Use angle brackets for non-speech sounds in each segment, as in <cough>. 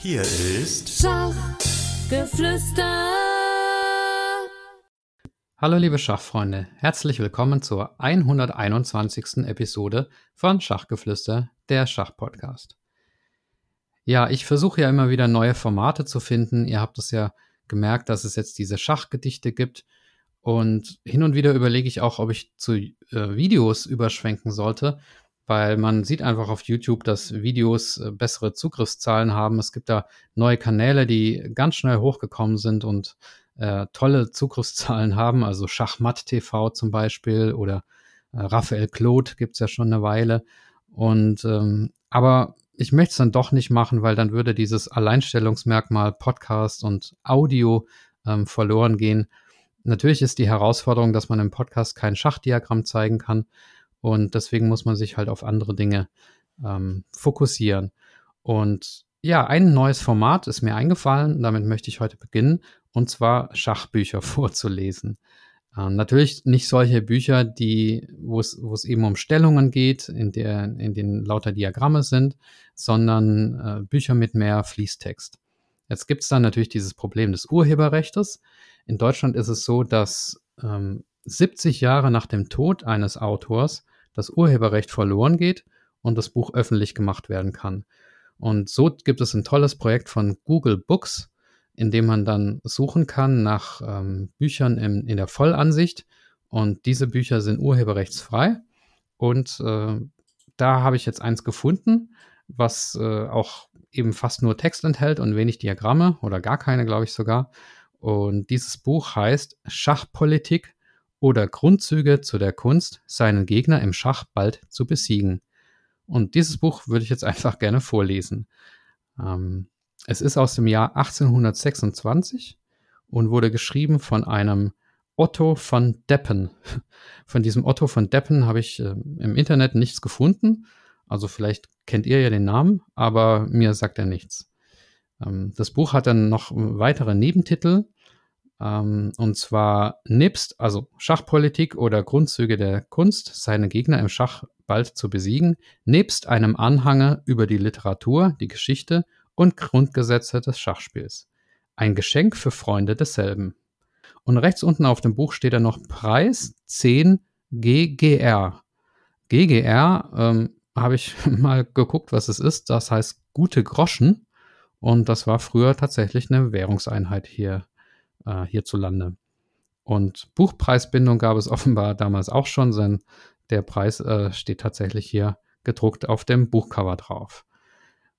Hier ist Schachgeflüster. Hallo liebe Schachfreunde, herzlich willkommen zur 121. Episode von Schachgeflüster, der Schachpodcast. Ja, ich versuche ja immer wieder neue Formate zu finden. Ihr habt es ja gemerkt, dass es jetzt diese Schachgedichte gibt. Und hin und wieder überlege ich auch, ob ich zu äh, Videos überschwenken sollte, weil man sieht einfach auf YouTube, dass Videos äh, bessere Zugriffszahlen haben. Es gibt da neue Kanäle, die ganz schnell hochgekommen sind und äh, tolle Zugriffszahlen haben, also Schachmatt TV zum Beispiel oder äh, Raphael Claude gibt es ja schon eine Weile. Und ähm, aber ich möchte es dann doch nicht machen, weil dann würde dieses Alleinstellungsmerkmal Podcast und Audio ähm, verloren gehen. Natürlich ist die Herausforderung, dass man im Podcast kein Schachdiagramm zeigen kann und deswegen muss man sich halt auf andere Dinge ähm, fokussieren. Und ja, ein neues Format ist mir eingefallen, damit möchte ich heute beginnen, und zwar Schachbücher <laughs> vorzulesen. Äh, natürlich nicht solche Bücher, die, wo es, wo es eben um Stellungen geht, in, der, in denen lauter Diagramme sind, sondern äh, Bücher mit mehr Fließtext. Jetzt gibt es dann natürlich dieses Problem des Urheberrechts. In Deutschland ist es so, dass ähm, 70 Jahre nach dem Tod eines Autors das Urheberrecht verloren geht und das Buch öffentlich gemacht werden kann. Und so gibt es ein tolles Projekt von Google Books, in dem man dann suchen kann nach ähm, Büchern in, in, der Vollansicht. Und diese Bücher sind urheberrechtsfrei. Und äh, da habe ich jetzt eins gefunden, was äh, auch eben fast nur Text enthält und wenig Diagramme oder gar keine, glaube ich sogar. Und dieses Buch heißt Schachpolitik oder Grundzüge zu der Kunst, seinen Gegner im Schach bald zu besiegen. Und dieses Buch würde ich jetzt <laughs> einfach gerne vorlesen. Ähm, es ist aus dem Jahr 1826 und wurde geschrieben von einem Otto von Deppen. <laughs> Von diesem Otto von Deppen habe ich äh, im Internet nichts gefunden. Also vielleicht kennt ihr ja den Namen, aber mir sagt er nichts. Ähm, das Buch hat dann noch weitere Nebentitel. Ähm, und zwar nebst, also Schachpolitik oder Grundzüge der Kunst, seine Gegner im Schach bald zu besiegen, nebst einem Anhange über die Literatur, die Geschichte und Grundgesetze des Schachspiels. Ein Geschenk für Freunde desselben. Und rechts unten auf dem Buch steht dann noch Preis 10 GGR. GGR ähm, habe ich <laughs> mal geguckt, was es ist. Das heißt gute Groschen. Und das war früher tatsächlich eine Währungseinheit hier äh, hierzulande. Und Buchpreisbindung gab es <laughs> offenbar damals auch schon, denn der Preis äh, steht tatsächlich hier gedruckt auf dem Buchcover drauf.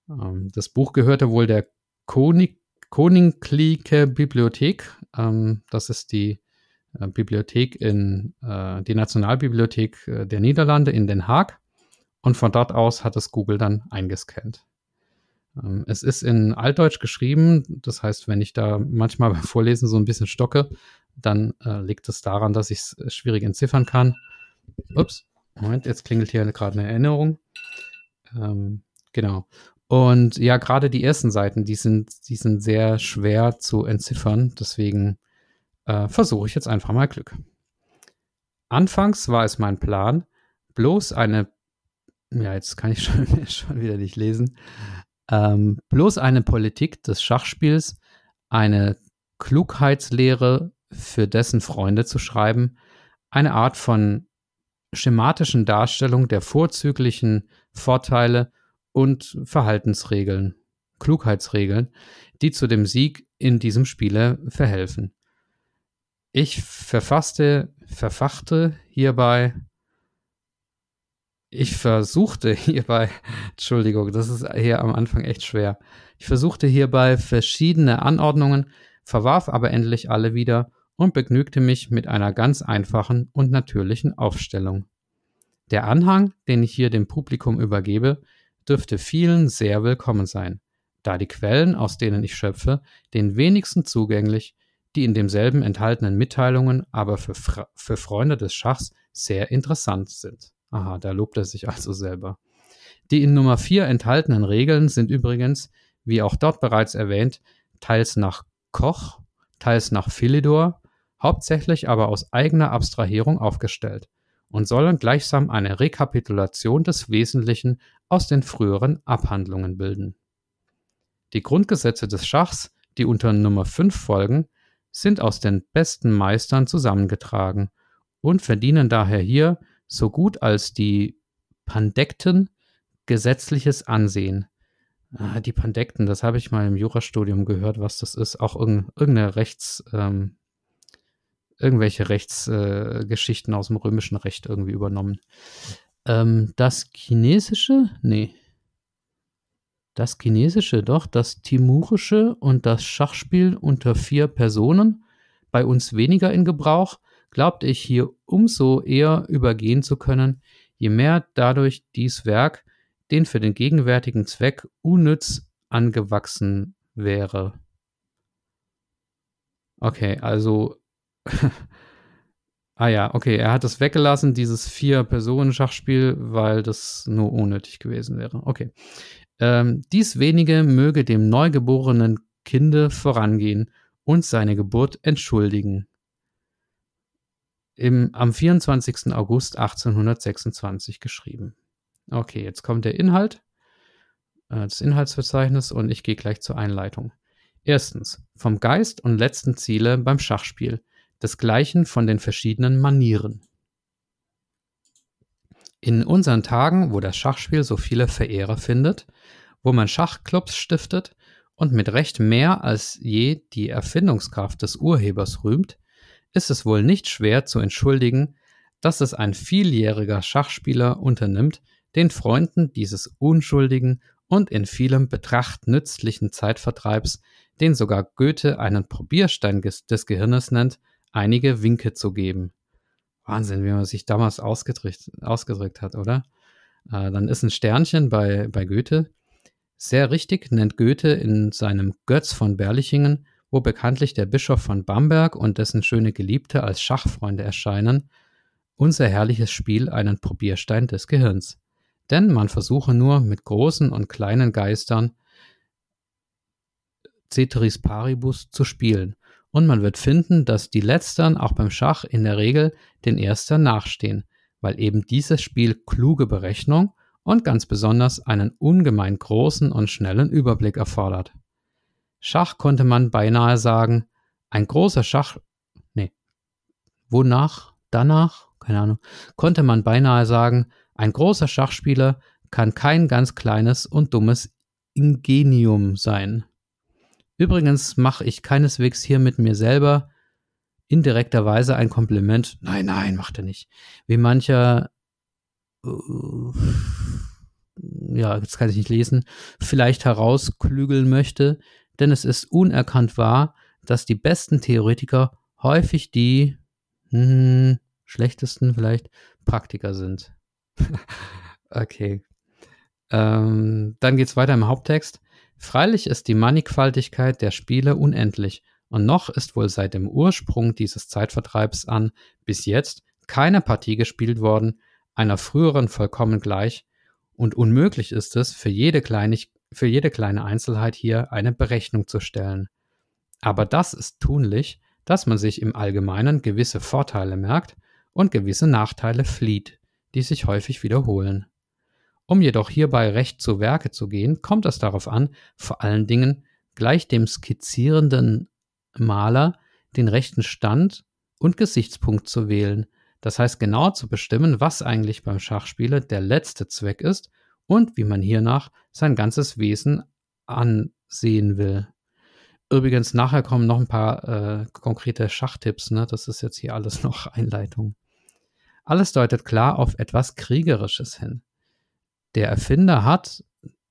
Ähm, das Buch gehörte wohl der Koninklijke Bibliothek. Ähm, das ist die äh, Bibliothek in äh, die Nationalbibliothek äh, der Niederlande in Den Haag. Und von dort aus hat es Google dann eingescannt. Ähm, es ist in Altdeutsch geschrieben, das heißt, wenn ich da manchmal <laughs> beim Vorlesen so ein bisschen stocke, dann äh, liegt es daran, dass ich es äh, schwierig entziffern kann. Ups, Moment, jetzt klingelt hier gerade eine Erinnerung. Ähm, genau. Und ja, gerade die ersten Seiten, die sind, die sind sehr schwer zu entziffern, deswegen äh, versuche ich jetzt einfach mal Glück. Anfangs war es mein Plan, bloß eine, ja, jetzt kann ich <laughs> schon, schon wieder nicht lesen, ähm, bloß eine Politik des Schachspiels, eine Klugheitslehre für dessen Freunde zu schreiben, eine Art von schematischen Darstellung der vorzüglichen Vorteile und Verhaltensregeln, Klugheitsregeln, die zu dem Sieg in diesem Spiele verhelfen. Ich verfasste, verfachte hierbei ich versuchte hierbei, <laughs> Entschuldigung, das ist hier am Anfang echt schwer. Ich versuchte hierbei verschiedene Anordnungen, verwarf aber endlich alle wieder und begnügte mich mit einer ganz einfachen und natürlichen Aufstellung. Der Anhang, den ich hier dem Publikum übergebe, dürfte vielen sehr willkommen sein, da die Quellen, aus denen ich schöpfe, den wenigsten zugänglich, die in demselben enthaltenen Mitteilungen aber für, für Freunde des Schachs sehr interessant sind. Aha, da lobt er sich also selber. Die in Nummer 4 enthaltenen Regeln sind übrigens, wie auch dort bereits erwähnt, teils nach Koch, teils nach Philidor, hauptsächlich aber aus eigener Abstrahierung aufgestellt und sollen gleichsam eine Rekapitulation des Wesentlichen aus den früheren Abhandlungen bilden. Die Grundgesetze des Schachs, die unter Nummer 5 folgen, sind aus den besten Meistern zusammengetragen und verdienen daher hier so gut als die Pandekten gesetzliches Ansehen. Ah, die Pandekten, das habe ich mal im Jurastudium gehört, was das ist. Auch irgendeine Rechts, ähm, irgendwelche Rechtsgeschichten äh, aus dem römischen Recht irgendwie übernommen. Ähm, das chinesische, nee. Das chinesische, doch, das timurische und das Schachspiel unter vier Personen, bei uns weniger in Gebrauch, glaubte ich hier umso eher übergehen zu können, je mehr dadurch dies Werk den für den gegenwärtigen Zweck unnütz angewachsen wäre. Okay, also. <laughs> ah ja, okay, er hat es weggelassen, dieses Vier-Personen-Schachspiel, weil das nur unnötig gewesen wäre. Okay. Ähm, dies wenige möge dem neugeborenen Kinde vorangehen und seine Geburt entschuldigen. Im, am 24. August 1826 geschrieben. Okay, jetzt kommt der Inhalt, äh, das Inhaltsverzeichnis und ich gehe gleich zur Einleitung. Erstens, vom Geist und letzten Ziele beim Schachspiel, desgleichen von den verschiedenen Manieren. In unseren Tagen, wo das Schachspiel so viele Verehrer findet, wo man Schachclubs stiftet und mit Recht mehr als je die Erfindungskraft des Urhebers rühmt, ist es wohl nicht schwer zu entschuldigen, dass es ein vieljähriger Schachspieler unternimmt, den Freunden dieses unschuldigen und in vielem Betracht nützlichen Zeitvertreibs, den sogar Goethe einen Probierstein des Gehirnes nennt, einige Winke zu geben. Wahnsinn, wie man sich damals ausgedrückt, ausgedrückt hat, oder? Äh, dann ist ein Sternchen bei, bei Goethe. Sehr richtig nennt Goethe in seinem Götz von Berlichingen, wo bekanntlich der Bischof von Bamberg und dessen schöne Geliebte als Schachfreunde erscheinen, unser herrliches Spiel einen Probierstein des Gehirns denn man versuche nur mit großen und kleinen Geistern Ceteris Paribus zu spielen, und man wird finden, dass die Letztern auch beim Schach in der Regel den Erstern nachstehen, weil eben dieses Spiel kluge Berechnung und ganz besonders einen ungemein großen und schnellen Überblick erfordert. Schach konnte man beinahe sagen, ein großer Schach, nee, wonach, danach, keine Ahnung, konnte man beinahe sagen, ein großer Schachspieler kann kein ganz kleines und dummes Ingenium sein. Übrigens mache ich keineswegs hier mit mir selber indirekterweise ein Kompliment. Nein, nein, macht er nicht. Wie mancher, uh, ja, jetzt kann ich nicht lesen, vielleicht herausklügeln möchte, denn es ist unerkannt wahr, dass die besten Theoretiker häufig die hm, schlechtesten vielleicht Praktiker sind. <laughs> okay. Ähm, dann geht's weiter im Haupttext. Freilich ist die Mannigfaltigkeit der Spiele unendlich, und noch ist wohl seit dem Ursprung dieses Zeitvertreibs an bis jetzt keine Partie gespielt worden, einer früheren vollkommen gleich, und unmöglich ist es, für jede, Kleinig für jede kleine Einzelheit hier eine Berechnung zu stellen. Aber das ist tunlich, dass man sich im Allgemeinen gewisse Vorteile merkt und gewisse Nachteile flieht die sich häufig wiederholen. Um jedoch hierbei recht zu Werke zu gehen, kommt es darauf an, vor allen Dingen gleich dem skizzierenden Maler den rechten Stand und Gesichtspunkt zu wählen, das heißt genau zu bestimmen, was eigentlich beim Schachspieler der letzte Zweck ist und wie man hiernach sein ganzes Wesen ansehen will. Übrigens, nachher kommen noch ein paar äh, konkrete Schachtipps, ne? Das ist jetzt hier alles <laughs> noch Einleitung. Alles deutet klar auf etwas Kriegerisches hin. Der Erfinder hat,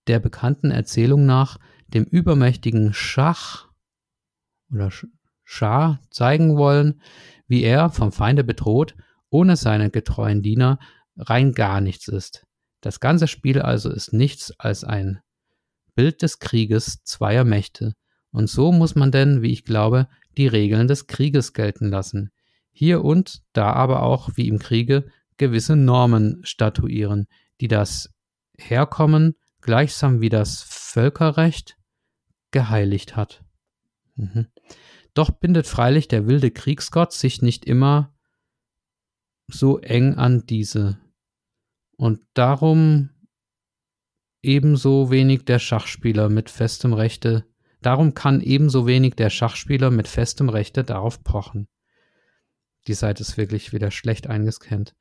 der bekannten Erzählung nach, dem übermächtigen Schach oder Schah zeigen wollen, wie er, vom Feinde bedroht, ohne seine getreuen Diener rein gar nichts ist. Das ganze Spiel also ist nichts als ein Bild des Krieges zweier Mächte. Und so muss man denn, wie ich glaube, die Regeln des Krieges gelten lassen. Hier und da aber auch, wie im Kriege, gewisse Normen statuieren, die das Herkommen gleichsam wie das Völkerrecht geheiligt hat. Mhm. Doch bindet freilich der wilde Kriegsgott sich nicht immer so eng an diese. Und darum ebenso wenig der Schachspieler mit festem Rechte, darum kann ebenso wenig der Schachspieler mit festem Rechte darauf pochen. Die Seite ist wirklich wieder schlecht eingescannt.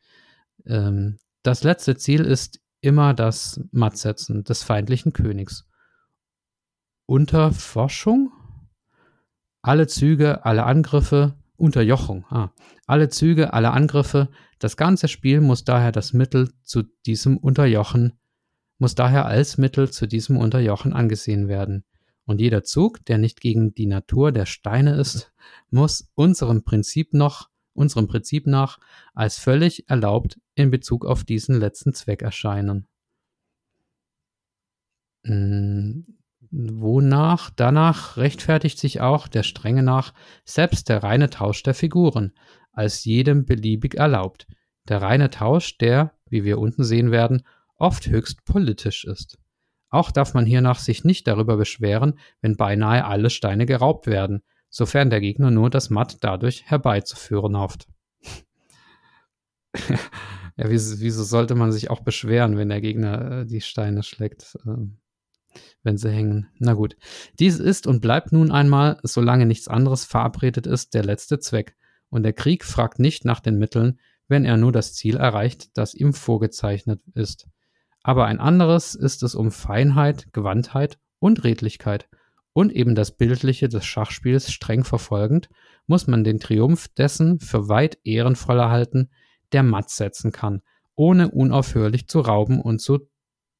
Ähm, das letzte Ziel ist immer das Mattsetzen des feindlichen Königs. Unter Forschung? Alle Züge, alle Angriffe, Unterjochung. Ah, alle Züge, alle Angriffe. Das ganze Spiel muss daher das Mittel zu diesem Unterjochen, muss daher als Mittel zu diesem Unterjochen angesehen werden. Und jeder Zug, der nicht gegen die Natur der Steine ist, muss unserem Prinzip noch, unserem Prinzip nach, als völlig erlaubt in Bezug auf diesen letzten Zweck erscheinen. Hm, Wonach danach rechtfertigt sich auch der Strenge nach selbst der reine Tausch der Figuren, als jedem beliebig erlaubt. Der reine Tausch, der, wie wir unten sehen werden, oft höchst politisch ist. Auch darf man hiernach sich nicht darüber beschweren, wenn beinahe alle Steine geraubt werden, sofern der Gegner nur das Matt dadurch herbeizuführen hofft. <laughs> ja, wieso, wieso, sollte man sich auch beschweren, wenn der Gegner äh, die Steine schlägt? Ähm wenn sie hängen. Na gut. Dies ist und bleibt nun einmal, solange nichts anderes verabredet ist, der letzte Zweck. Und der Krieg fragt nicht nach den Mitteln, wenn er nur das Ziel erreicht, das ihm vorgezeichnet ist. Aber ein anderes ist es um Feinheit, Gewandtheit und Redlichkeit. Und eben das Bildliche des Schachspiels streng verfolgend, muss man den Triumph dessen für weit ehrenvoller halten, der matt setzen kann, ohne unaufhörlich zu rauben und zu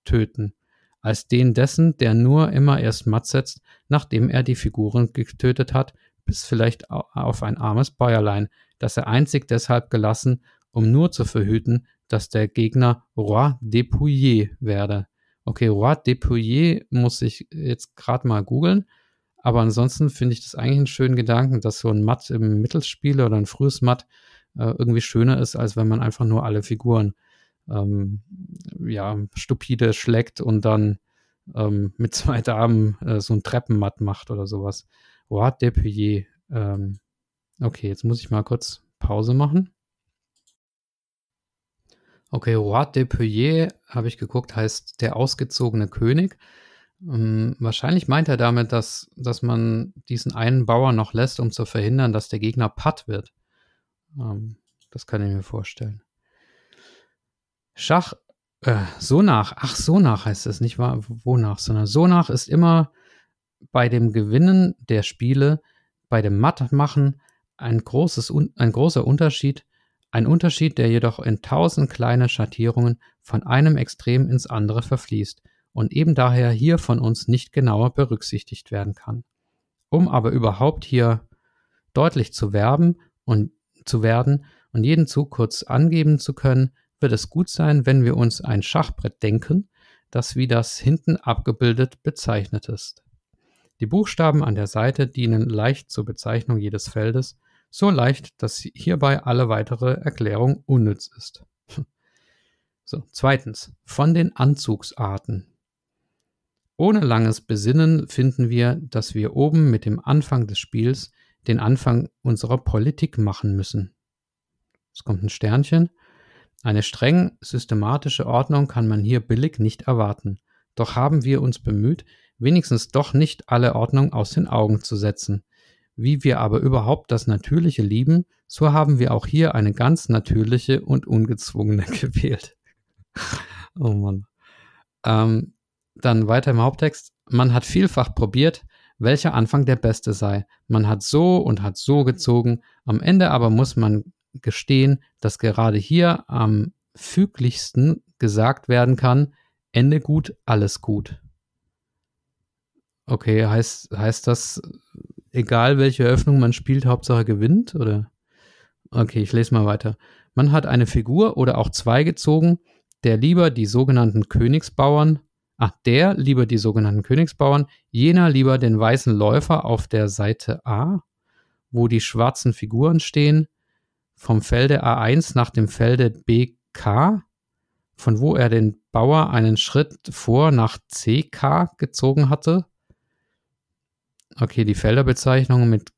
töten als den dessen, der nur immer erst matt setzt, nachdem er die Figuren getötet hat, bis vielleicht auf ein armes Bäuerlein, das er einzig deshalb gelassen, um nur zu verhüten, dass der Gegner Roi dépouillé werde. Okay, Roi dépouillé muss ich jetzt gerade mal googeln, aber ansonsten finde ich das eigentlich einen schönen Gedanken, dass so ein Matt im Mittelspiel oder ein frühes Matt äh, irgendwie schöner ist, als wenn man einfach nur alle Figuren ähm, ja, stupide schlägt und dann ähm, mit zwei Damen äh, so ein Treppenmatt macht oder sowas. Roi de Puyer. Ähm, okay, jetzt muss ich mal kurz Pause machen. Okay, Roi de Puyer, habe ich geguckt, heißt der ausgezogene König. Ähm, wahrscheinlich meint er damit, dass, dass man diesen einen Bauer noch lässt, um zu verhindern, dass der Gegner patt wird. Ähm, das kann ich mir vorstellen. Schach, äh, Sonach, ach, Sonach heißt es, nicht wahr? Wonach, sondern Sonach ist immer bei dem Gewinnen der Spiele, bei dem Mattmachen ein, großes, ein großer Unterschied, ein Unterschied, der jedoch in tausend kleine Schattierungen von einem Extrem ins andere verfließt und eben daher hier von uns nicht genauer berücksichtigt werden kann. Um aber überhaupt hier deutlich zu werben und zu werden und jeden Zug kurz angeben zu können, wird es gut sein, wenn wir uns ein Schachbrett denken, das wie das hinten abgebildet bezeichnet ist. Die Buchstaben an der Seite dienen leicht zur Bezeichnung jedes Feldes, so leicht, dass hierbei alle weitere Erklärung unnütz ist. <laughs> So, zweitens, von den Anzugsarten. Ohne langes Besinnen finden wir, dass wir oben mit dem Anfang des Spiels den Anfang unserer Politik machen müssen. Es kommt ein Sternchen eine streng systematische Ordnung kann man hier billig nicht erwarten. Doch haben wir uns bemüht, wenigstens doch nicht alle Ordnung aus den Augen zu setzen. Wie wir aber überhaupt das Natürliche lieben, so haben wir auch hier eine ganz natürliche und ungezwungene <laughs> gewählt. oh Mann. Ähm, dann weiter im Haupttext. Man hat vielfach probiert, welcher Anfang der beste sei. Man hat so und hat so gezogen. Am Ende aber muss man gestehen, dass gerade hier am füglichsten gesagt werden kann, Ende gut, alles gut. Okay, heißt, heißt das, egal welche Öffnung man spielt, Hauptsache gewinnt, oder? Okay, ich lese mal weiter. Man hat eine Figur oder auch zwei gezogen, der lieber die sogenannten Königsbauern, ach, der lieber die sogenannten Königsbauern, jener lieber den weißen Läufer auf der Seite A, wo die schwarzen Figuren stehen, vom Felde A1 nach dem Felde BK, von wo er den Bauer einen Schritt vor nach CK gezogen hatte. Okay, die Felderbezeichnungen mit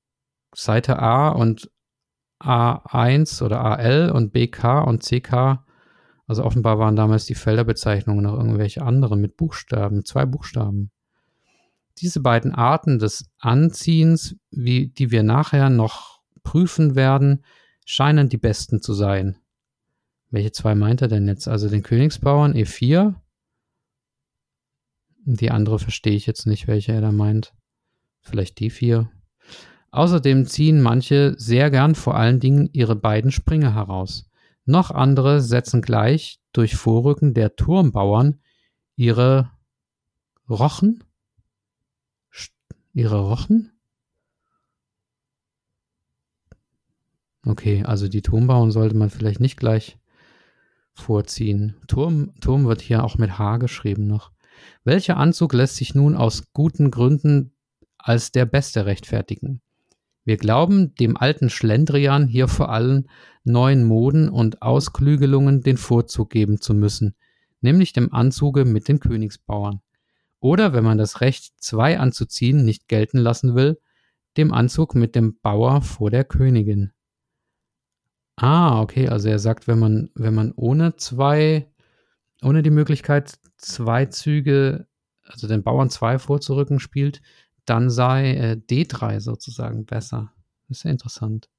Seite A und A1 oder AL und BK und CK. Also offenbar waren damals die Felderbezeichnungen noch irgendwelche anderen mit Buchstaben, zwei Buchstaben. Diese beiden Arten des Anziehens, wie, die wir nachher noch prüfen werden, scheinen die besten zu sein. Welche zwei meint er denn jetzt? Also den Königsbauern E4. Die andere verstehe ich jetzt nicht, welche er da meint. Vielleicht D4. Außerdem ziehen manche sehr gern vor allen Dingen ihre beiden Springer heraus. Noch andere setzen gleich durch Vorrücken der Turmbauern ihre Rochen? Ihre Rochen? Okay, also die Turmbauern sollte man vielleicht nicht gleich vorziehen. Turm, Turm wird hier auch mit H geschrieben noch. Welcher Anzug lässt sich nun aus guten Gründen als der beste rechtfertigen? Wir glauben, dem alten Schlendrian hier vor allem neuen Moden und Ausklügelungen den Vorzug geben zu müssen, nämlich dem Anzuge mit den Königsbauern. Oder, wenn man das Recht, zwei anzuziehen, nicht gelten lassen will, dem Anzug mit dem Bauer vor der Königin. Ah, okay, also er sagt, wenn man, wenn man ohne zwei, ohne die Möglichkeit, zwei Züge, also den Bauern zwei vorzurücken spielt, dann sei äh, D3 sozusagen besser. Das ist ja interessant.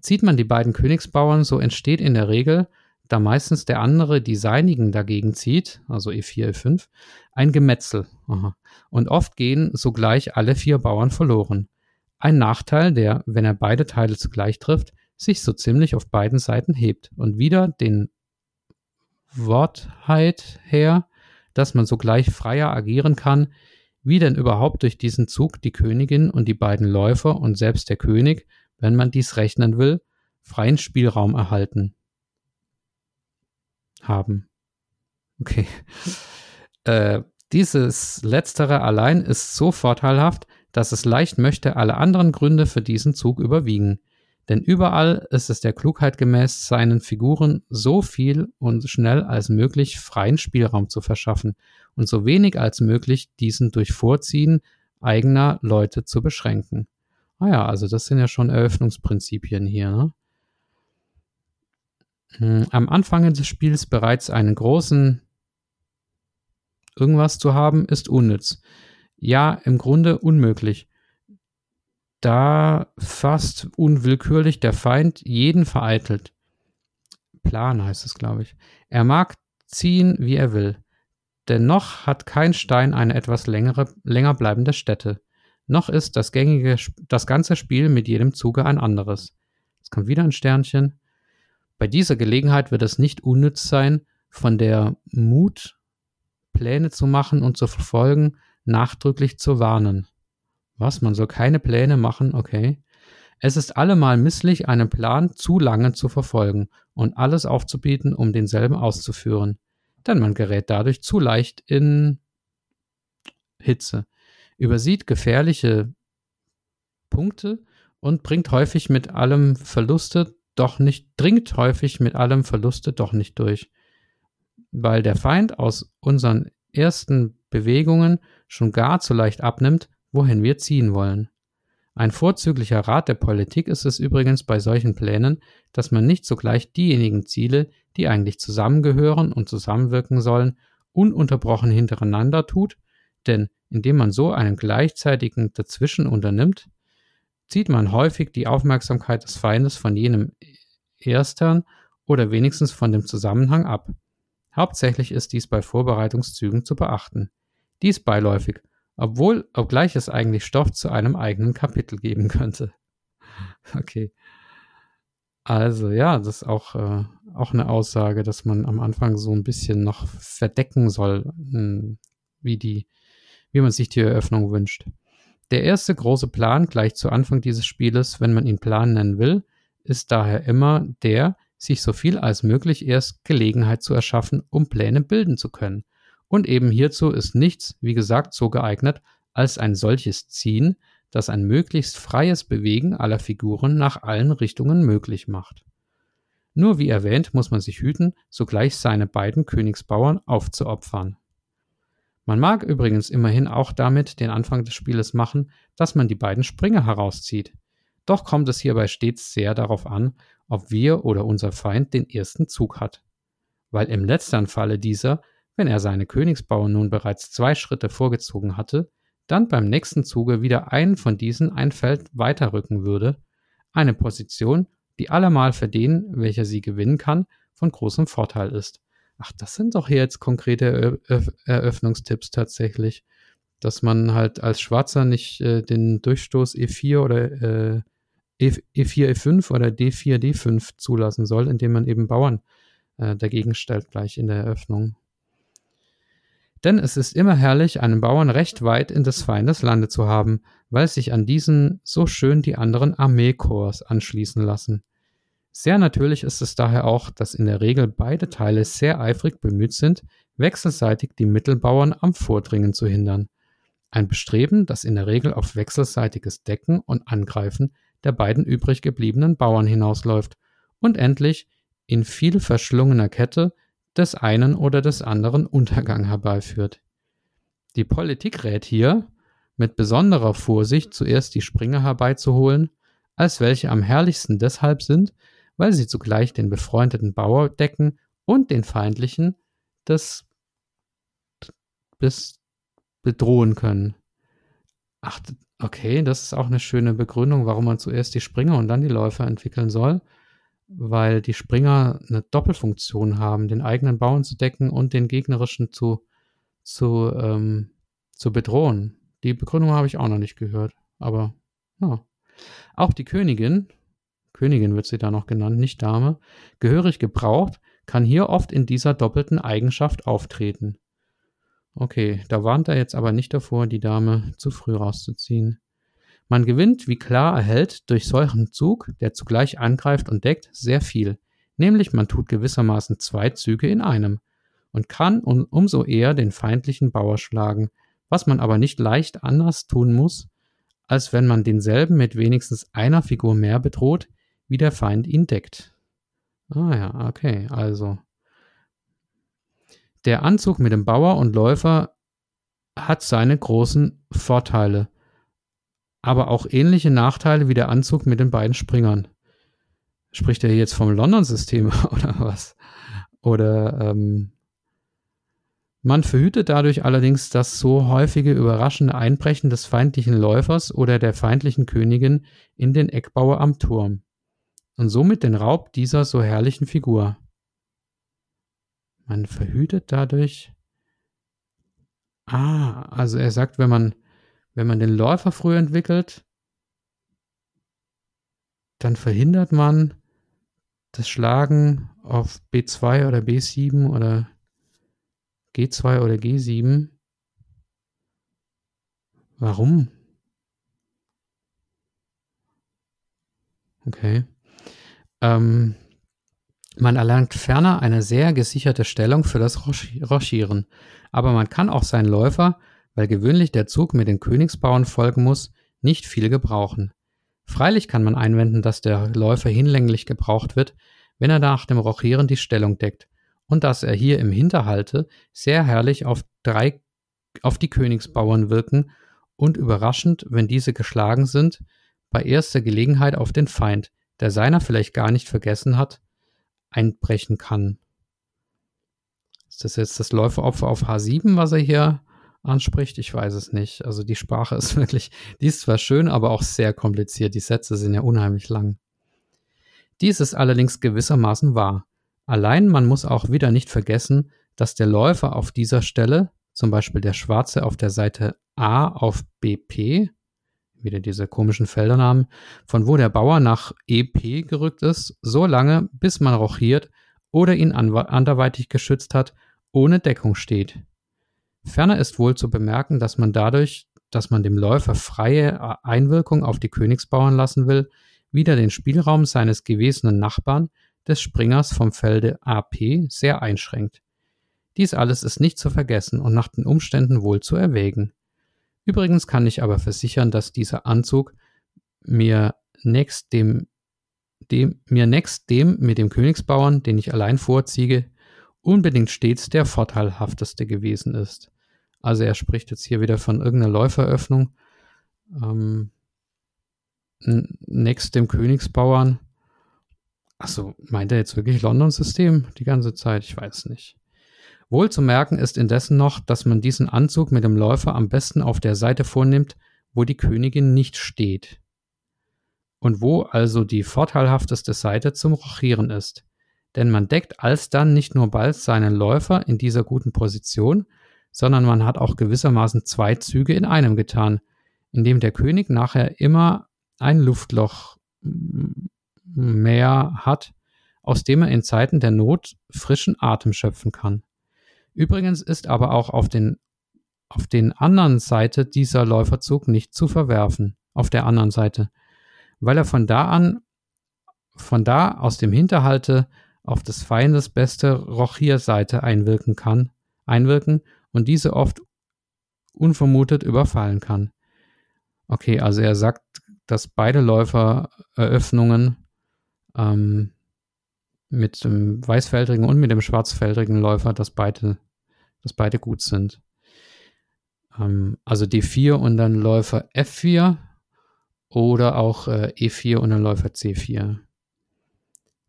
Zieht man die beiden Königsbauern, so entsteht in der Regel, da meistens der andere die seinigen dagegen zieht, also E4, E5, ein Gemetzel. Aha. Und oft gehen sogleich alle vier Bauern verloren. Ein Nachteil, der, wenn er beide Teile zugleich trifft, sich so ziemlich auf beiden Seiten hebt und wieder den Wortheit her, dass man sogleich freier agieren kann, wie denn überhaupt durch diesen Zug die Königin und die beiden Läufer und selbst der König, wenn man dies rechnen will, freien Spielraum erhalten haben. Okay. <laughs> Äh, dieses letztere allein ist so vorteilhaft, dass es leicht möchte, alle anderen Gründe für diesen Zug überwiegen. Denn überall ist es der Klugheit gemäß, seinen Figuren so viel und schnell als möglich freien Spielraum zu verschaffen und so wenig als möglich diesen durch Vorziehen eigener Leute zu beschränken. Ah ja, also das sind ja schon Eröffnungsprinzipien hier. Ne? Hm, am Anfang des Spiels bereits einen großen irgendwas zu haben, ist unnütz. Ja, im Grunde unmöglich da fast unwillkürlich der Feind jeden vereitelt. Plan heißt es, glaube ich. Er mag ziehen, wie er will. Denn noch hat kein Stein eine etwas längere, länger bleibende Stätte. Noch ist das gängige, das ganze Spiel mit jedem Zuge ein anderes. Es kommt wieder ein Sternchen. Bei dieser Gelegenheit wird es nicht unnütz sein, von der Mut, Pläne zu machen und zu verfolgen, nachdrücklich zu warnen. Was? Man soll keine Pläne machen? Okay. Es ist allemal misslich, einen Plan zu lange zu verfolgen und alles aufzubieten, um denselben auszuführen. Denn man gerät dadurch zu leicht in Hitze, übersieht gefährliche Punkte und bringt häufig mit allem Verluste doch nicht, dringt häufig mit allem Verluste doch nicht durch. Weil der Feind aus unseren ersten Bewegungen schon gar zu leicht abnimmt, wohin wir ziehen wollen. Ein vorzüglicher Rat der Politik ist es übrigens bei solchen Plänen, dass man nicht sogleich diejenigen Ziele, die eigentlich zusammengehören und zusammenwirken sollen, ununterbrochen hintereinander tut, denn indem man so einen gleichzeitigen Dazwischen unternimmt, zieht man häufig die Aufmerksamkeit des Feindes von jenem erstern oder wenigstens von dem Zusammenhang ab. Hauptsächlich ist dies bei Vorbereitungszügen zu beachten. Dies beiläufig, obwohl, obgleich es eigentlich Stoff zu einem eigenen Kapitel geben könnte. <laughs> Okay. Also ja, das ist auch, äh, auch eine Aussage, dass man am Anfang so ein bisschen noch verdecken soll, hm, wie, die, wie man sich die Eröffnung wünscht. Der erste große Plan gleich zu Anfang dieses Spieles, wenn man ihn Plan nennen will, ist daher immer der, sich so viel als möglich erst Gelegenheit zu erschaffen, um Pläne bilden zu können und eben hierzu ist nichts, wie gesagt, so geeignet, als ein solches Ziehen, das ein möglichst freies Bewegen aller Figuren nach allen Richtungen möglich macht. Nur wie erwähnt, muss man sich hüten, sogleich seine beiden Königsbauern aufzuopfern. Man mag übrigens immerhin auch damit den Anfang des Spieles machen, dass man die beiden Springer herauszieht. Doch kommt es hierbei stets sehr darauf an, ob wir oder unser Feind den ersten Zug hat. weil im letzteren Falle dieser, wenn er seine Königsbauern nun bereits zwei Schritte vorgezogen hatte, dann beim nächsten Zuge wieder einen von diesen ein Feld weiterrücken würde, eine Position, die allemal für den, welcher sie gewinnen kann, von großem Vorteil ist. Ach, das sind doch hier jetzt konkrete Eröffnungstipps tatsächlich, dass man halt als Schwarzer nicht äh, den Durchstoß E4 oder äh, E4, E5 oder D4, D5 zulassen soll, indem man eben Bauern äh, dagegen stellt gleich in der Eröffnung. Denn es ist immer herrlich, einen Bauern recht weit in des Feindes Lande zu haben, weil sich an diesen so schön die anderen Armeekorps anschließen lassen. Sehr natürlich ist es daher auch, dass in der Regel beide Teile sehr eifrig bemüht sind, wechselseitig die Mittelbauern am Vordringen zu hindern. Ein Bestreben, das in der Regel auf wechselseitiges Decken und Angreifen der beiden übrig gebliebenen Bauern hinausläuft und endlich in viel verschlungener Kette des einen oder des anderen Untergang herbeiführt. Die Politik rät hier, mit besonderer Vorsicht zuerst die Springer herbeizuholen, als welche am herrlichsten deshalb sind, weil sie zugleich den befreundeten Bauer decken und den feindlichen des bis bedrohen können. Ach, okay, das ist auch eine schöne Begründung, warum man zuerst die Springer und dann die Läufer entwickeln soll weil die Springer eine Doppelfunktion haben, den eigenen Bauern zu decken und den gegnerischen zu, zu, ähm, zu bedrohen. Die Begründung habe ich auch noch nicht gehört, aber ja. Auch die Königin, Königin wird sie da noch genannt, nicht Dame, gehörig gebraucht, kann hier oft in dieser doppelten Eigenschaft auftreten. Okay, da warnt er jetzt aber nicht davor, die Dame zu früh rauszuziehen. Man gewinnt, wie klar erhält, durch solchen Zug, der zugleich angreift und deckt, sehr viel. Nämlich man tut gewissermaßen zwei Züge in einem und kann um, umso eher den feindlichen Bauer schlagen, was man aber nicht leicht anders tun muss, als wenn man denselben mit wenigstens einer Figur mehr bedroht, wie der Feind ihn deckt. Ah ja, okay, also. Der Anzug mit dem Bauer und Läufer hat seine großen Vorteile aber auch ähnliche Nachteile wie der Anzug mit den beiden Springern. Spricht er jetzt vom London-System <laughs> oder was? Oder ähm, man verhütet dadurch allerdings das so häufige überraschende Einbrechen des feindlichen Läufers oder der feindlichen Königin in den Eckbauer am Turm und somit den Raub dieser so herrlichen Figur. Man verhütet dadurch. Ah, also er sagt, wenn man wenn man den Läufer früh entwickelt, dann verhindert man das Schlagen auf B2 oder B7 oder G2 oder G7. Warum? Okay. Ähm, man erlangt ferner eine sehr gesicherte Stellung für das Rochieren, aber man kann auch seinen Läufer weil gewöhnlich der Zug mit den Königsbauern folgen muss, nicht viel gebrauchen. Freilich kann man einwenden, dass der Läufer hinlänglich gebraucht wird, wenn er nach dem Rochieren die Stellung deckt, und dass er hier im Hinterhalte sehr herrlich auf drei auf die Königsbauern wirken und überraschend, wenn diese geschlagen sind, bei erster Gelegenheit auf den Feind, der seiner vielleicht gar nicht vergessen hat, einbrechen kann. Ist das jetzt das Läuferopfer auf H7, was er hier anspricht. Ich weiß es nicht. Also die Sprache <laughs> ist wirklich, die ist zwar schön, aber auch sehr kompliziert. Die Sätze sind ja unheimlich lang. Dies ist allerdings gewissermaßen wahr. Allein man muss auch wieder nicht vergessen, dass der Läufer auf dieser Stelle, zum Beispiel der Schwarze auf der Seite A auf BP, wieder diese komischen Feldernamen, von wo der Bauer nach EP gerückt ist, so lange, bis man rochiert oder ihn anderweitig geschützt hat, ohne Deckung steht. Ferner ist wohl zu bemerken, dass man dadurch, dass man dem Läufer freie Einwirkung auf die Königsbauern lassen will, wieder den Spielraum seines gewesenen Nachbarn, des Springers vom Felde AP, sehr einschränkt. Dies alles ist nicht zu vergessen und nach den Umständen wohl zu erwägen. Übrigens kann ich aber versichern, dass dieser Anzug mir nächst dem, dem, mir nächst dem mit dem Königsbauern, den ich allein vorziehe, unbedingt stets der vorteilhafteste gewesen ist. Also er spricht jetzt hier wieder von irgendeiner Läuferöffnung. Ähm, nächst dem Königsbauern. Achso, meint er jetzt wirklich London-System die ganze Zeit? Ich weiß nicht. Wohl zu merken ist indessen noch, dass man diesen Anzug mit dem Läufer am besten auf der Seite vornimmt, wo die Königin nicht steht. Und wo also die vorteilhafteste Seite zum Rochieren ist. Denn man deckt alsdann nicht nur bald seinen Läufer in dieser guten Position, sondern man hat auch gewissermaßen zwei Züge in einem getan, indem der König nachher immer ein Luftloch mehr hat, aus dem er in Zeiten der Not frischen Atem schöpfen kann. Übrigens ist aber auch auf den, auf den anderen Seite dieser Läuferzug nicht zu verwerfen, auf der anderen Seite, weil er von da an, von da aus dem Hinterhalte auf des Feindes beste Rochierseite einwirken kann, einwirken und diese oft unvermutet überfallen kann. Okay, also er sagt, dass beide Läufereröffnungen ähm, mit dem weißfeldrigen und mit dem schwarzfeldrigen Läufer, dass beide, dass beide gut sind. Ähm, also D4 und dann Läufer F4 oder auch äh, E4 und dann Läufer C4.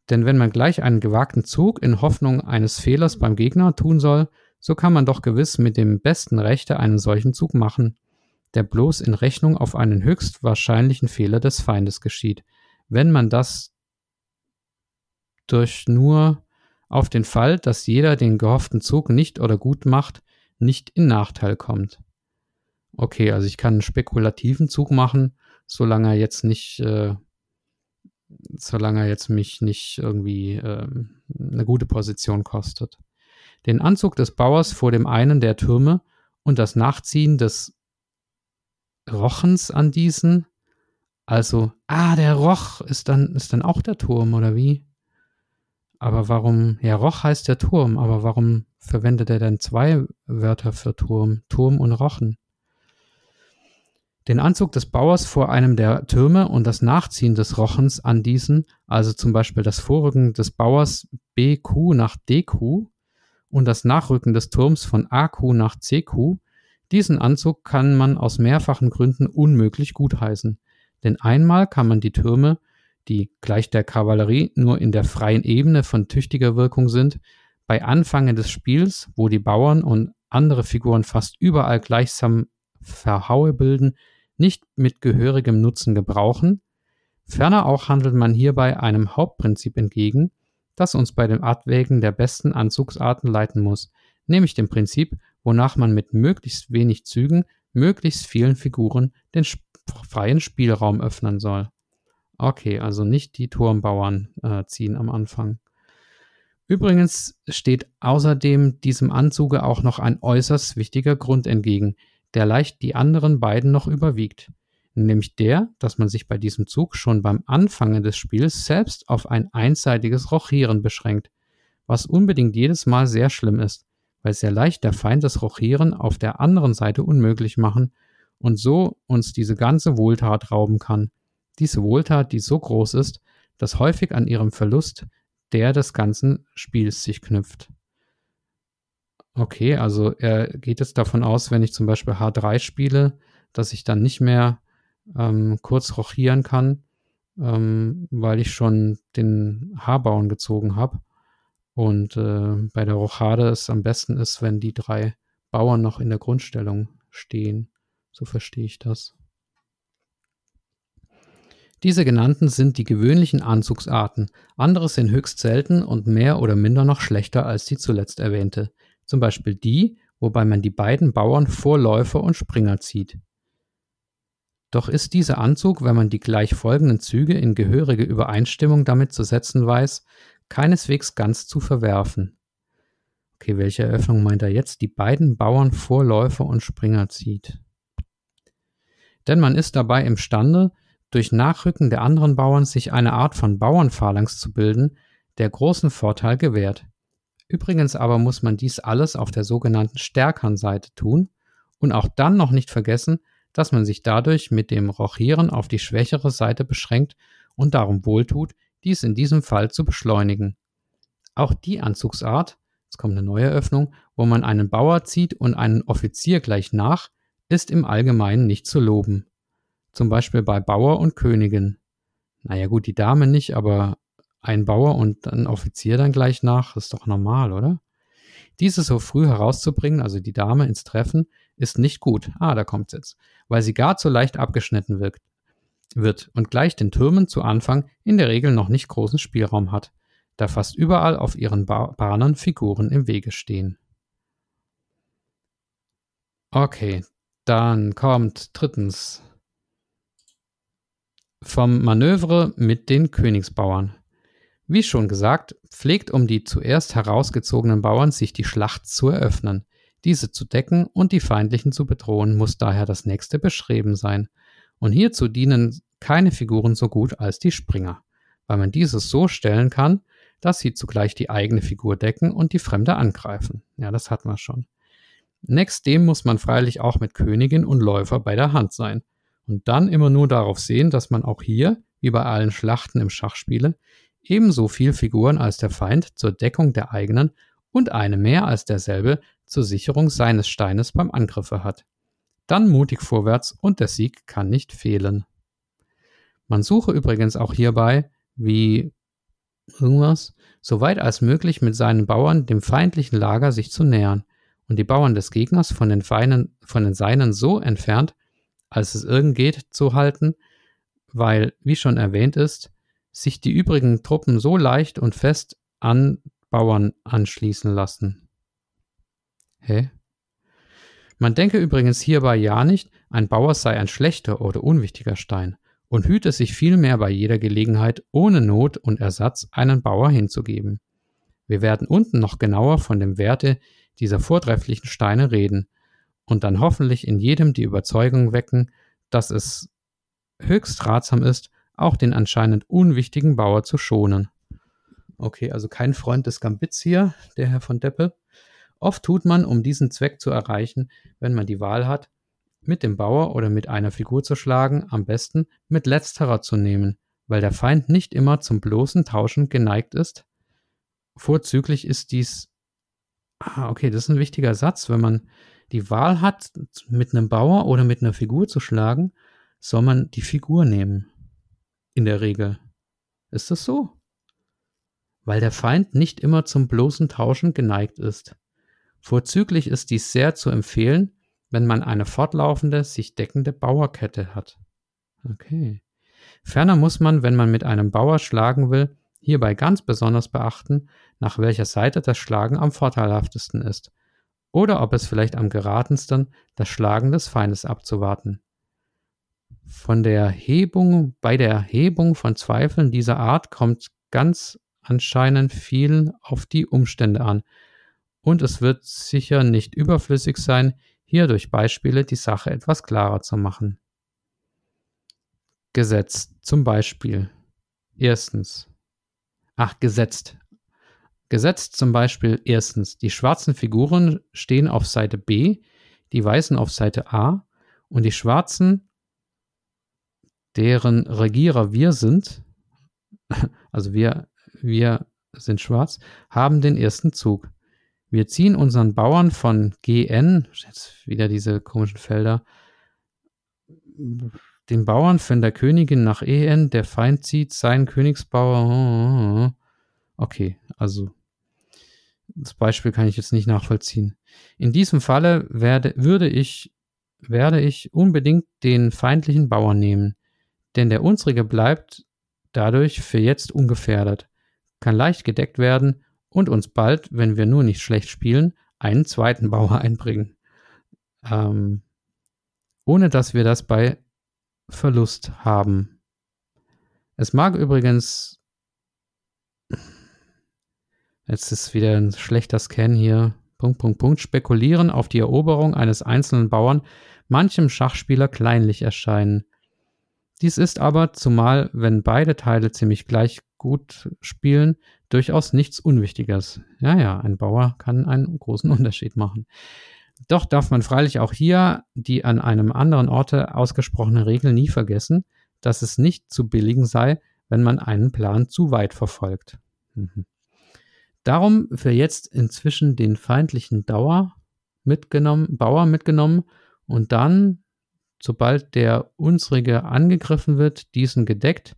Denn wenn man gleich einen gewagten Zug in Hoffnung eines Fehlers beim Gegner tun soll, so kann man doch gewiss mit dem besten Rechte einen solchen Zug machen, der bloß in Rechnung auf einen höchst wahrscheinlichen Fehler des Feindes geschieht. Wenn man das durch nur auf den Fall, dass jeder den gehofften Zug nicht oder gut macht, nicht in Nachteil kommt. Okay, also ich kann einen spekulativen Zug machen, solange er jetzt nicht, äh, solange er jetzt mich nicht irgendwie äh, eine gute Position kostet. Den Anzug des Bauers vor dem einen der Türme und das Nachziehen des Rochens an diesen. Also, ah, der Roch ist dann, ist dann auch der Turm, oder wie? Aber warum, ja, Roch heißt der Turm, aber warum verwendet er denn zwei Wörter für Turm, Turm und Rochen? Den Anzug des Bauers vor einem der Türme und das Nachziehen des Rochens an diesen, also zum Beispiel das Vorrücken des Bauers BQ nach DQ und das Nachrücken des Turms von AQ nach CQ, diesen Anzug kann man aus mehrfachen Gründen unmöglich gutheißen. Denn einmal kann man die Türme die gleich der Kavallerie nur in der freien Ebene von tüchtiger Wirkung sind, bei Anfange des Spiels, wo die Bauern und andere Figuren fast überall gleichsam Verhaue bilden, nicht mit gehörigem Nutzen gebrauchen. Ferner auch handelt man hierbei einem Hauptprinzip entgegen, das uns bei dem Abwägen der besten Anzugsarten leiten muss, nämlich dem Prinzip, wonach man mit möglichst wenig Zügen möglichst vielen Figuren den freien Spielraum öffnen soll. Okay, also nicht die Turmbauern äh, ziehen am Anfang. Übrigens steht außerdem diesem Anzuge auch noch ein äußerst wichtiger Grund entgegen, der leicht die anderen beiden noch überwiegt, nämlich der, dass man sich bei diesem Zug schon beim Anfange des Spiels selbst auf ein einseitiges Rochieren beschränkt, was unbedingt jedes Mal sehr schlimm ist, weil sehr leicht der Feind das Rochieren auf der anderen Seite unmöglich machen und so uns diese ganze Wohltat rauben kann, diese Wohltat, die so groß ist, dass häufig an ihrem Verlust der des ganzen Spiels sich knüpft. Okay, also er geht jetzt davon aus, wenn ich zum Beispiel H3 spiele, dass ich dann nicht mehr ähm, kurz rochieren kann, ähm, weil ich schon den H-Bauern gezogen habe. Und äh, bei der Rochade es am besten ist, wenn die drei Bauern noch in der Grundstellung stehen. So verstehe ich das. Diese genannten sind die gewöhnlichen Anzugsarten, andere sind höchst selten und mehr oder minder noch schlechter als die zuletzt erwähnte, zum Beispiel die, wobei man die beiden Bauern vor Läufer und Springer zieht. Doch ist dieser Anzug, wenn man die gleich folgenden Züge in gehörige Übereinstimmung damit zu setzen weiß, keineswegs ganz zu verwerfen. Okay, welche Eröffnung meint er jetzt? Die beiden Bauern vor Läufer und Springer zieht. Denn man ist dabei imstande, durch Nachrücken der anderen Bauern sich eine Art von Bauernphalanx zu bilden, der großen Vorteil gewährt. Übrigens aber muss man dies alles auf der sogenannten stärkeren Seite tun und auch dann noch nicht vergessen, dass man sich dadurch mit dem Rochieren auf die schwächere Seite beschränkt und darum wohltut, dies in diesem Fall zu beschleunigen. Auch die Anzugsart, jetzt kommt eine neue Öffnung, wo man einen Bauer zieht und einen Offizier gleich nach, ist im Allgemeinen nicht zu loben. Zum Beispiel bei Bauer und Königin. Naja gut, die Dame nicht, aber ein Bauer und ein Offizier dann gleich nach, ist doch normal, oder? Diese so früh herauszubringen, also die Dame ins Treffen, ist nicht gut. Ah, da kommt's jetzt. Weil sie gar zu leicht abgeschnitten wirkt, wird und gleich den Türmen zu Anfang in der Regel noch nicht großen Spielraum hat, da fast überall auf ihren ba Bahnen Figuren im Wege stehen. Okay, dann kommt drittens vom Manövre mit den Königsbauern. Wie schon gesagt, pflegt um die zuerst herausgezogenen Bauern sich die Schlacht zu eröffnen. Diese zu decken und die Feindlichen zu bedrohen, muss daher das nächste Beschreiben sein. Und hierzu dienen keine Figuren so gut als die Springer, weil man dieses so stellen kann, dass sie zugleich die eigene Figur decken und die Fremde angreifen. Ja, das hatten wir schon. Nächst dem muss man freilich auch mit Königin und Läufer bei der Hand sein. Und dann immer nur darauf sehen, dass man auch hier, wie bei allen Schlachten im Schachspiele, ebenso viel Figuren als der Feind zur Deckung der eigenen und eine mehr als derselbe zur Sicherung seines Steines beim Angriffe hat. Dann mutig vorwärts und der Sieg kann nicht fehlen. Man suche übrigens auch hierbei, wie irgendwas, so weit als möglich mit seinen Bauern dem feindlichen Lager sich zu nähern und die Bauern des Gegners von den, Feinen, von den Seinen so entfernt, als es irgend geht, zu halten, weil, wie schon erwähnt ist, sich die übrigen Truppen so leicht und fest an Bauern anschließen lassen. Hä? Man denke übrigens hierbei ja nicht, ein Bauer sei ein schlechter oder unwichtiger Stein und hüte sich vielmehr bei jeder Gelegenheit ohne Not und Ersatz einen Bauer hinzugeben. Wir werden unten noch genauer von dem Werte dieser vortrefflichen Steine reden und dann hoffentlich in jedem die Überzeugung wecken, dass es höchst ratsam ist, auch den anscheinend unwichtigen Bauer zu schonen. Okay, also kein Freund des Gambits hier, der Herr von Deppe. Oft tut man, um diesen Zweck zu erreichen, wenn man die Wahl hat, mit dem Bauer oder mit einer Figur zu schlagen, am besten mit letzterer zu nehmen, weil der Feind nicht immer zum bloßen Tauschen geneigt ist. Vorzüglich ist dies. Ah, okay, das ist ein wichtiger Satz. Wenn man die Wahl hat, mit einem Bauer oder mit einer Figur zu schlagen, soll man die Figur nehmen. In der Regel. Ist das so? Weil der Feind nicht immer zum bloßen Tauschen geneigt ist. Vorzüglich ist dies sehr zu empfehlen, wenn man eine fortlaufende, sich deckende Bauerkette hat. Okay. Ferner muss man, wenn man mit einem Bauer schlagen will, hierbei ganz besonders beachten, nach welcher Seite das Schlagen am vorteilhaftesten ist, oder ob es vielleicht am geratensten das Schlagen des Feindes abzuwarten. Von der Hebung, bei der Hebung von Zweifeln dieser Art kommt ganz anscheinend viel auf die Umstände an, und es wird sicher nicht überflüssig sein, hier durch Beispiele die Sache etwas klarer zu machen. Gesetz zum Beispiel. Erstens. Ach, gesetzt. Gesetzt zum Beispiel erstens. Die schwarzen Figuren stehen auf Seite B, die weißen auf Seite A und die schwarzen, deren Regierer wir sind, <laughs> also wir, wir sind schwarz, haben den ersten Zug. Wir ziehen unseren Bauern von GN, jetzt wieder diese komischen Felder, den Bauern von der Königin nach EN, der Feind zieht seinen Königsbauer. Okay, also das Beispiel kann ich jetzt nicht nachvollziehen. In diesem Falle werde, würde ich, werde ich unbedingt den feindlichen Bauern nehmen, denn der unsrige bleibt dadurch für jetzt ungefährdet, kann leicht gedeckt werden und uns bald, wenn wir nur nicht schlecht spielen, einen zweiten Bauer <laughs> einbringen. Ähm, ohne dass wir das bei Verlust haben. Es mag übrigens. Jetzt ist wieder ein schlechter Scan hier. Punkt, Punkt, Punkt. Spekulieren auf die Eroberung eines einzelnen Bauern manchem Schachspieler kleinlich erscheinen. Dies ist aber, zumal wenn beide Teile ziemlich gleich gut spielen, durchaus nichts Unwichtiges. Ja, ja, ein Bauer kann einen großen <laughs> Unterschied machen. Doch darf man freilich auch hier die an einem anderen Orte ausgesprochene Regel nie vergessen, dass es nicht zu billigen sei, wenn man einen Plan zu weit verfolgt. Mhm. Darum für jetzt inzwischen den feindlichen Dauer mitgenommen, Bauer mitgenommen und dann, sobald der unsrige angegriffen wird, diesen gedeckt,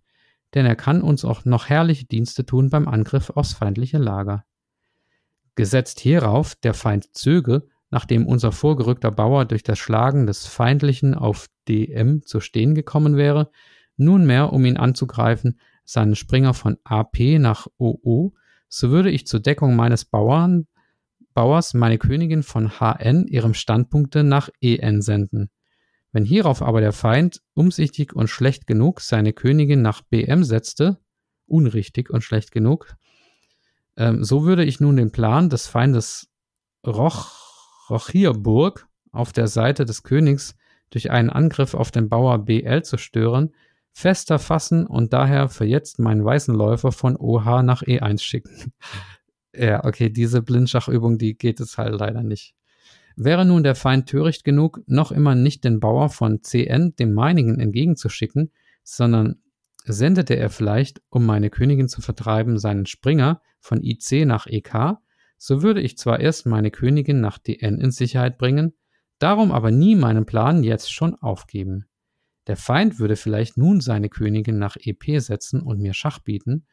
denn er kann uns auch noch herrliche Dienste tun beim Angriff aufs feindliche Lager. Gesetzt hierauf, der Feind zöge, nachdem unser vorgerückter Bauer durch das Schlagen des Feindlichen auf DM zu stehen gekommen wäre, nunmehr, um ihn anzugreifen, seinen Springer von AP nach OO, so würde ich zur Deckung meines Bauern, Bauers meine Königin von HN ihrem Standpunkte nach EN senden. Wenn hierauf aber der Feind umsichtig und schlecht genug seine Königin nach BM setzte, unrichtig und schlecht genug, ähm, so würde ich nun den Plan des Feindes Roch, Rochierburg auf der Seite des Königs durch einen Angriff auf den Bauer BL zu stören, fester fassen und daher für jetzt meinen weißen Läufer von OH nach E1 schicken. <laughs> ja, okay, diese Blindschachübung, die geht es halt leider nicht. Wäre nun der Feind töricht genug, noch immer nicht den Bauer von CN dem meinigen entgegenzuschicken, sondern sendete er vielleicht, um meine Königin zu vertreiben, seinen Springer von IC nach EK, so würde ich zwar erst meine Königin nach DN in Sicherheit bringen, darum aber nie meinen Plan jetzt schon aufgeben. Der Feind würde vielleicht nun seine Königin nach EP setzen und mir Schach bieten,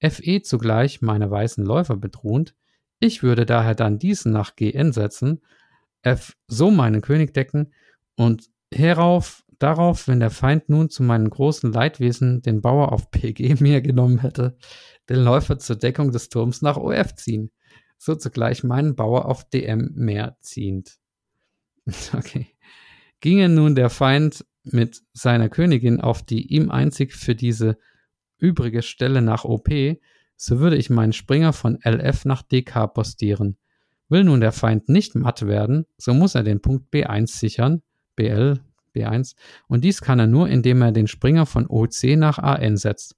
FE zugleich meine weißen Läufer bedrohend, ich würde daher dann diesen nach GN setzen, F so meinen König decken und herauf, darauf, wenn der Feind nun zu meinem großen Leidwesen den Bauer auf PG <laughs> mir genommen hätte, den Läufer zur Deckung des Turms nach OF ziehen, so zugleich meinen Bauer auf DM mehr ziehend. <laughs> Okay. Ginge nun der Feind mit seiner Königin auf die ihm einzig für diese übrige Stelle nach OP, so würde ich meinen Springer von LF nach DK postieren. Will nun der Feind nicht matt werden, so muss er den Punkt B1 sichern, BL, B1, und dies kann er nur, indem er den Springer von OC nach AN setzt.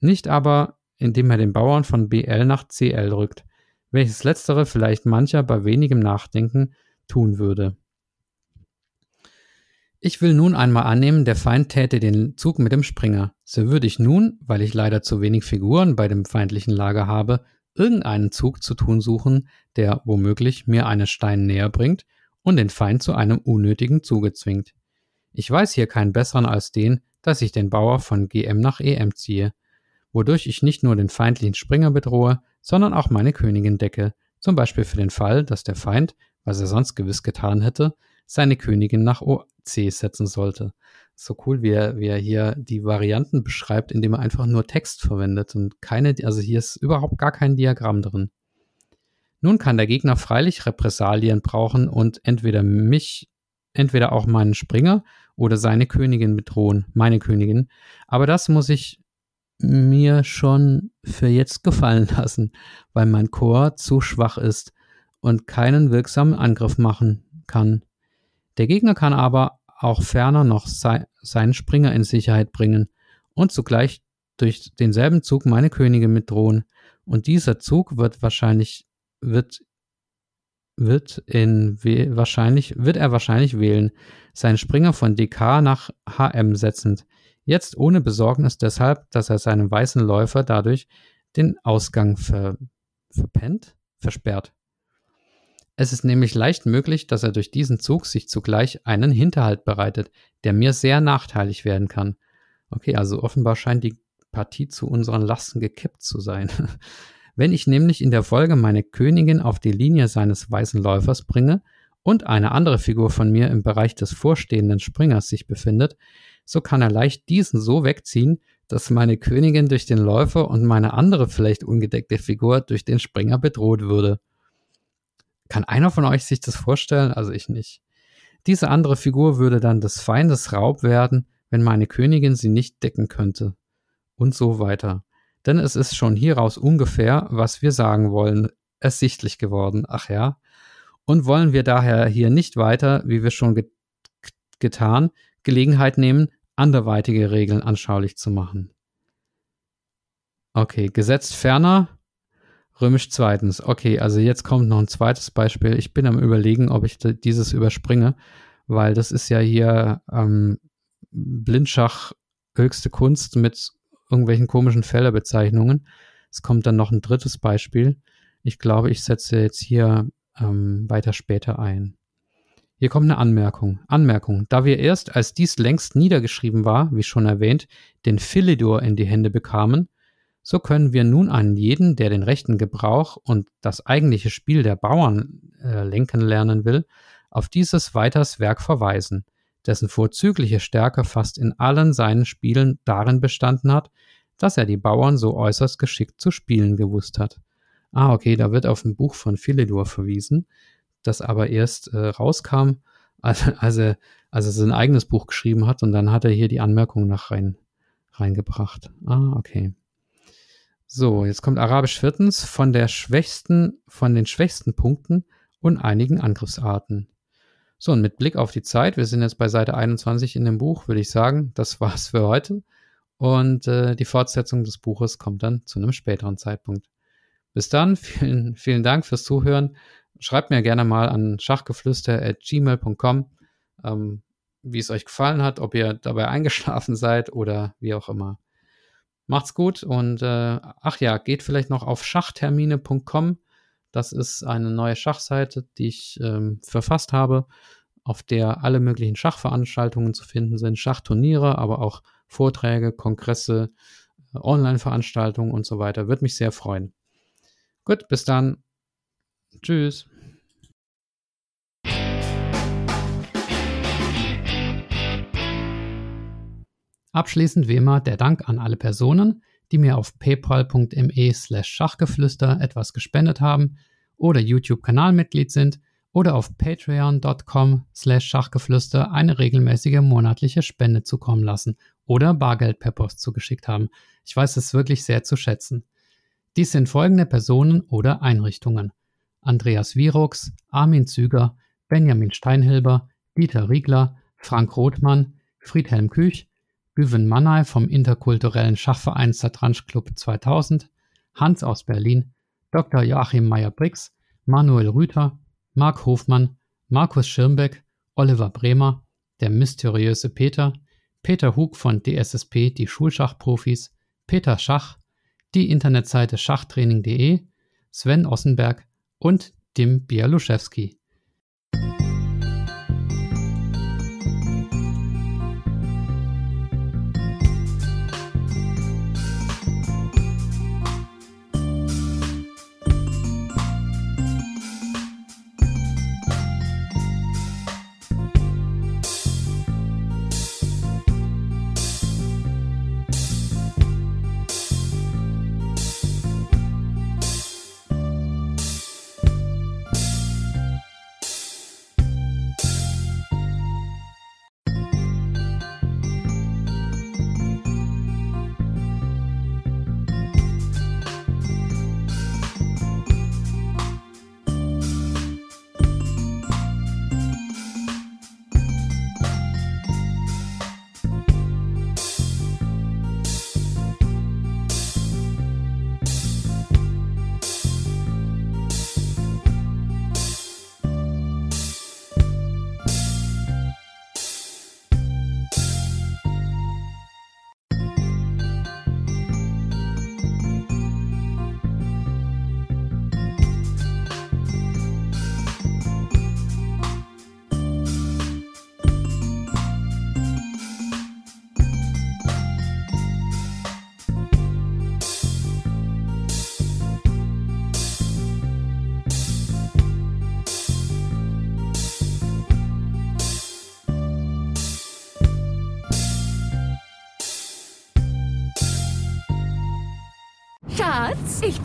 Nicht aber, indem er den Bauern von BL nach CL rückt, welches letztere vielleicht mancher bei wenigem Nachdenken tun würde. Ich will nun einmal annehmen, der Feind täte den Zug mit dem Springer. So würde ich nun, weil ich leider zu wenig Figuren bei dem feindlichen Lager habe, irgendeinen Zug zu tun suchen, der womöglich mir einen Stein näher bringt und den Feind zu einem unnötigen Zuge zwingt. Ich weiß hier keinen besseren als den, dass ich den Bauer von GM nach EM ziehe, wodurch ich nicht nur den feindlichen Springer bedrohe, sondern auch meine Königin decke, zum Beispiel für den Fall, dass der Feind, was er sonst gewiss getan hätte, seine Königin nach OC setzen sollte. So cool, wie er, wie er hier die Varianten beschreibt, indem er einfach nur Text verwendet und keine, also hier ist überhaupt gar kein Diagramm drin. Nun kann der Gegner freilich Repressalien brauchen und entweder mich, entweder auch meinen Springer oder seine Königin bedrohen, meine Königin. Aber das muss ich mir schon für jetzt gefallen <laughs> lassen, weil mein Chor zu schwach ist und keinen wirksamen Angriff machen kann. Der Gegner kann aber auch ferner noch sei, seinen Springer in Sicherheit bringen und zugleich durch denselben Zug meine Könige mitdrohen. Und dieser Zug wird wahrscheinlich, wird, wird in, wahrscheinlich, wird er wahrscheinlich wählen, seinen Springer von DK nach HM setzend. Jetzt ohne Besorgnis deshalb, dass er seinem weißen Läufer dadurch den Ausgang ver, verpennt, versperrt. Es ist nämlich leicht möglich, dass er durch diesen Zug sich zugleich einen Hinterhalt bereitet, der mir sehr nachteilig werden kann. Okay, also offenbar scheint die Partie zu unseren Lasten gekippt zu sein. <laughs> Wenn ich nämlich in der Folge meine Königin auf die Linie seines weißen Läufers bringe und eine andere Figur von mir im Bereich des vorstehenden Springers sich befindet, so kann er leicht diesen so wegziehen, dass meine Königin durch den Läufer und meine andere vielleicht ungedeckte Figur durch den Springer bedroht würde. Kann einer von euch sich das vorstellen? Also ich nicht. Diese andere Figur würde dann des Feindes Raub werden, wenn meine Königin sie nicht decken könnte. Und so weiter. Denn es ist schon hieraus ungefähr, was wir sagen wollen, ersichtlich geworden. Ach ja. Und wollen wir daher hier nicht weiter, wie wir schon get getan, Gelegenheit nehmen, anderweitige Regeln anschaulich zu machen. Okay, gesetzt ferner, Römisch zweitens. Okay, also jetzt kommt noch ein zweites Beispiel. Ich bin am überlegen, ob ich dieses überspringe, weil das ist ja hier ähm, Blindschach höchste Kunst mit irgendwelchen komischen Felderbezeichnungen. Es kommt dann noch ein drittes Beispiel. Ich glaube, ich setze jetzt hier ähm, weiter später ein. Hier kommt eine Anmerkung. Anmerkung. Da wir erst, als dies längst niedergeschrieben war, wie schon erwähnt, den Philidor in die Hände bekamen, so können wir nun an jeden, der den rechten Gebrauch und das eigentliche Spiel der Bauern äh, lenken lernen will, auf dieses weiters Werk verweisen, dessen vorzügliche Stärke fast in allen seinen Spielen darin bestanden hat, dass er die Bauern so äußerst geschickt zu spielen gewusst hat. Ah, okay, da wird auf ein Buch von Philidor verwiesen das aber erst äh, rauskam, <laughs> als, als, er, als er sein eigenes Buch geschrieben hat und dann hat er hier die Anmerkung nach rein, reingebracht. Ah, okay. So, jetzt kommt Arabisch viertens von der schwächsten, von den schwächsten Punkten und einigen Angriffsarten. So, und mit Blick auf die Zeit, wir sind jetzt bei Seite 21 in dem Buch, würde ich sagen, das <laughs> war's für heute. Und äh, die Fortsetzung des Buches kommt dann zu einem späteren Zeitpunkt. Bis dann, <laughs> vielen, vielen Dank fürs Zuhören schreibt mir gerne mal an schachgeflüster.gmail.com, ähm, wie es euch gefallen hat, ob ihr dabei eingeschlafen seid oder wie auch immer. Macht's gut und äh, ach ja, geht vielleicht noch auf schachtermine.com. Das ist eine neue Schachseite, die ich ähm, verfasst habe, auf der alle möglichen Schachveranstaltungen zu finden sind, Schachturniere, aber auch Vorträge, Kongresse, äh, Online-Veranstaltungen und so weiter. Würde mich sehr freuen. Gut, bis dann. Tschüss. Abschließend wie immer der Dank an alle Personen, die mir auf paypal.me slash Schachgeflüster etwas gespendet haben oder YouTube-Kanalmitglied sind oder auf patreon.com slash Schachgeflüster eine regelmäßige monatliche Spende zukommen lassen oder Bargeld per Post zugeschickt haben. Ich weiß es wirklich sehr zu schätzen. Dies sind folgende Personen oder Einrichtungen. Andreas Wierox, Armin Züger, Benjamin Steinhilber, Dieter Riegler, Frank Rothmann, Friedhelm Küch, Güven Mannay vom interkulturellen Schachverein Satranj Club 2000, Hans aus Berlin, Dr. Joachim Meyer-Brix, Manuel Rüther, Marc Hofmann, Markus Schirmbeck, Oliver Bremer, der mysteriöse Peter, Peter Hug von DSSP Die Schulschachprofis, Peter Schach, die Internetseite schachtraining.de, Sven Ossenberg, und dem Bialuszewski.